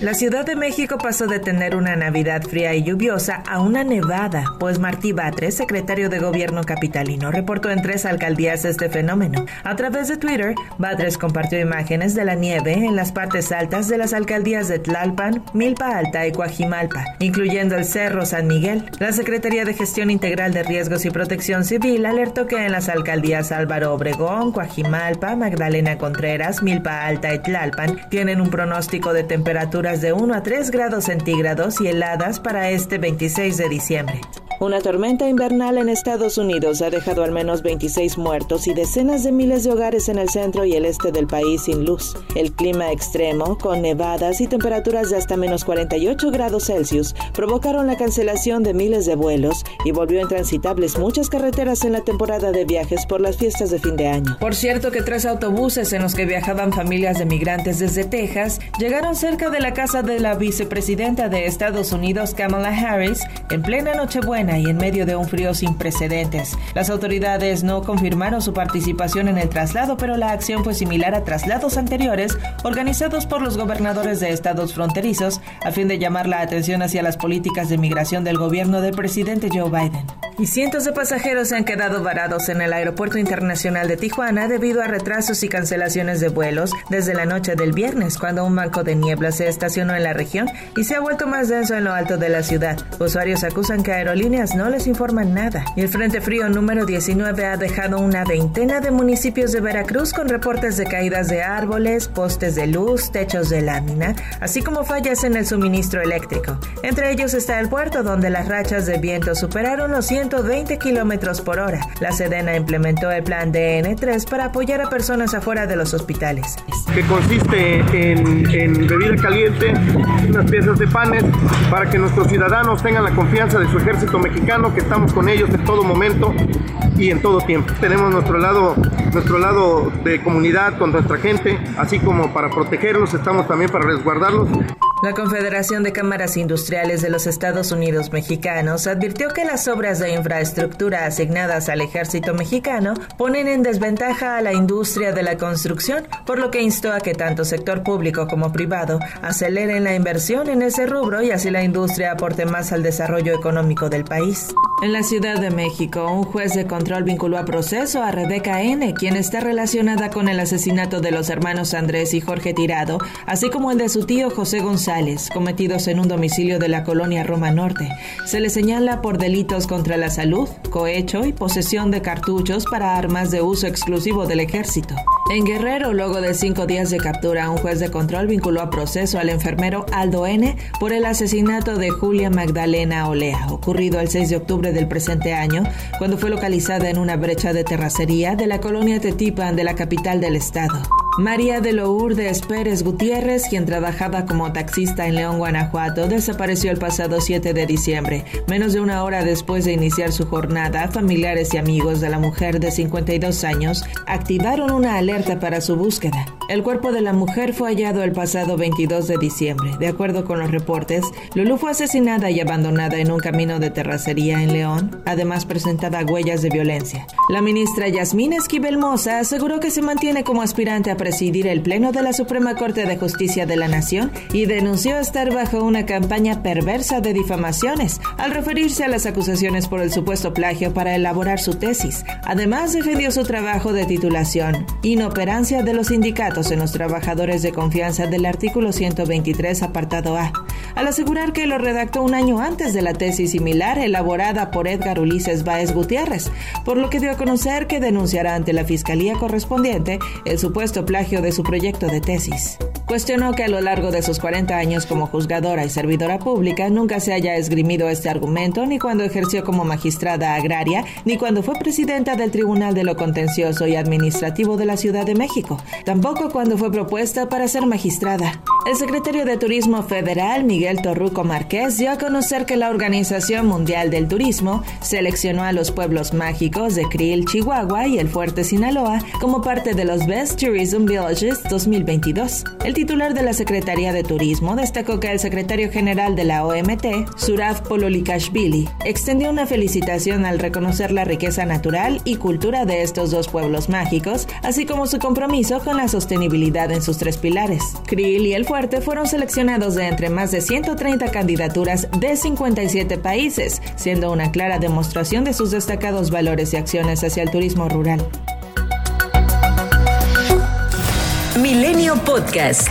La Ciudad de México pasó de tener una Navidad fría y lluviosa a una nevada, pues Martí Batres, secretario de Gobierno capitalino, reportó en tres alcaldías este fenómeno. A través de Twitter, Batres compartió imágenes de la nieve en las partes altas de las alcaldías de Tlalpan, Milpa Alta y Coajimalpa, incluyendo el Cerro San Miguel. La Secretaría de Gestión Integral de Riesgos y Protección Civil alertó que en las alcaldías Álvaro Obregón, Coajimalpa, Magdalena Contreras, Milpa Alta y Tlalpan tienen un pronóstico de temperatura de 1 a 3 grados centígrados y heladas para este 26 de diciembre. Una tormenta invernal en Estados Unidos ha dejado al menos 26 muertos y decenas de miles de hogares en el centro y el este del país sin luz. El clima extremo, con nevadas y temperaturas de hasta menos 48 grados Celsius, provocaron la cancelación de miles de vuelos y volvió intransitables muchas carreteras en la temporada de viajes por las fiestas de fin de año. Por cierto que tres autobuses en los que viajaban familias de migrantes desde Texas llegaron cerca de la casa de la vicepresidenta de Estados Unidos, Kamala Harris, en plena Nochebuena y en medio de un frío sin precedentes. Las autoridades no confirmaron su participación en el traslado, pero la acción fue similar a traslados anteriores organizados por los gobernadores de estados fronterizos a fin de llamar la atención hacia las políticas de migración del gobierno del presidente Joe Biden. Y cientos de pasajeros se han quedado varados en el aeropuerto internacional de Tijuana debido a retrasos y cancelaciones de vuelos desde la noche del viernes, cuando un banco de niebla se estacionó en la región y se ha vuelto más denso en lo alto de la ciudad. Usuarios acusan que aerolíneas no les informan nada. Y el Frente Frío número 19 ha dejado una veintena de municipios de Veracruz con reportes de caídas de árboles, postes de luz, techos de lámina, así como fallas en el suministro eléctrico. Entre ellos está el puerto, donde las rachas de viento superaron los 120 kilómetros por hora. La Sedena implementó el plan DN3 para apoyar a personas afuera de los hospitales. Que consiste en, en bebida caliente, unas piezas de panes, para que nuestros ciudadanos tengan la confianza de su ejército mexicano, que estamos con ellos en todo momento y en todo tiempo. Tenemos nuestro lado, nuestro lado de comunidad con nuestra gente, así como para protegerlos, estamos también para resguardarlos. La Confederación de Cámaras Industriales de los Estados Unidos Mexicanos advirtió que las obras de infraestructura asignadas al ejército mexicano ponen en desventaja a la industria de la construcción, por lo que instó a que tanto sector público como privado aceleren la inversión en ese rubro y así la industria aporte más al desarrollo económico del país. En la Ciudad de México, un juez de control vinculó a proceso a Rebeca N., quien está relacionada con el asesinato de los hermanos Andrés y Jorge Tirado, así como el de su tío José González, cometidos en un domicilio de la colonia Roma Norte. Se le señala por delitos contra la salud, cohecho y posesión de cartuchos para armas de uso exclusivo del ejército. En Guerrero, luego de cinco días de captura, un juez de control vinculó a proceso al enfermero Aldo N. por el asesinato de Julia Magdalena Olea, ocurrido el 6 de octubre del presente año, cuando fue localizada en una brecha de terracería de la colonia Tetipan de la capital del estado. María de Lourdes Pérez Gutiérrez, quien trabajaba como taxista en León, Guanajuato, desapareció el pasado 7 de diciembre. Menos de una hora después de iniciar su jornada, familiares y amigos de la mujer de 52 años activaron una alerta para su búsqueda. El cuerpo de la mujer fue hallado el pasado 22 de diciembre. De acuerdo con los reportes, Lulú fue asesinada y abandonada en un camino de terracería en León. Además, presentaba huellas de violencia. La ministra Yasmín Esquivel Moza aseguró que se mantiene como aspirante a presidir el Pleno de la Suprema Corte de Justicia de la Nación y denunció estar bajo una campaña perversa de difamaciones al referirse a las acusaciones por el supuesto plagio para elaborar su tesis. Además, defendió su trabajo de titulación, inoperancia de los sindicatos en los trabajadores de confianza del artículo 123, apartado A, al asegurar que lo redactó un año antes de la tesis similar elaborada por Edgar Ulises Báez Gutiérrez, por lo que dio a conocer que denunciará ante la fiscalía correspondiente el supuesto plagio de su proyecto de tesis. Cuestionó que a lo largo de sus 40 años como juzgadora y servidora pública nunca se haya esgrimido este argumento ni cuando ejerció como magistrada agraria ni cuando fue presidenta del Tribunal de lo Contencioso y Administrativo de la Ciudad de México, tampoco cuando fue propuesta para ser magistrada. El secretario de Turismo Federal, Miguel Torruco Márquez, dio a conocer que la Organización Mundial del Turismo seleccionó a los pueblos mágicos de Krill, Chihuahua y el Fuerte Sinaloa como parte de los Best Tourism Villages 2022. El titular de la Secretaría de Turismo destacó que el secretario general de la OMT, Surav Pololikashvili, extendió una felicitación al reconocer la riqueza natural y cultura de estos dos pueblos mágicos, así como su compromiso con la sostenibilidad en sus tres pilares. Krill y el fueron seleccionados de entre más de 130 candidaturas de 57 países, siendo una clara demostración de sus destacados valores y acciones hacia el turismo rural. Milenio Podcast.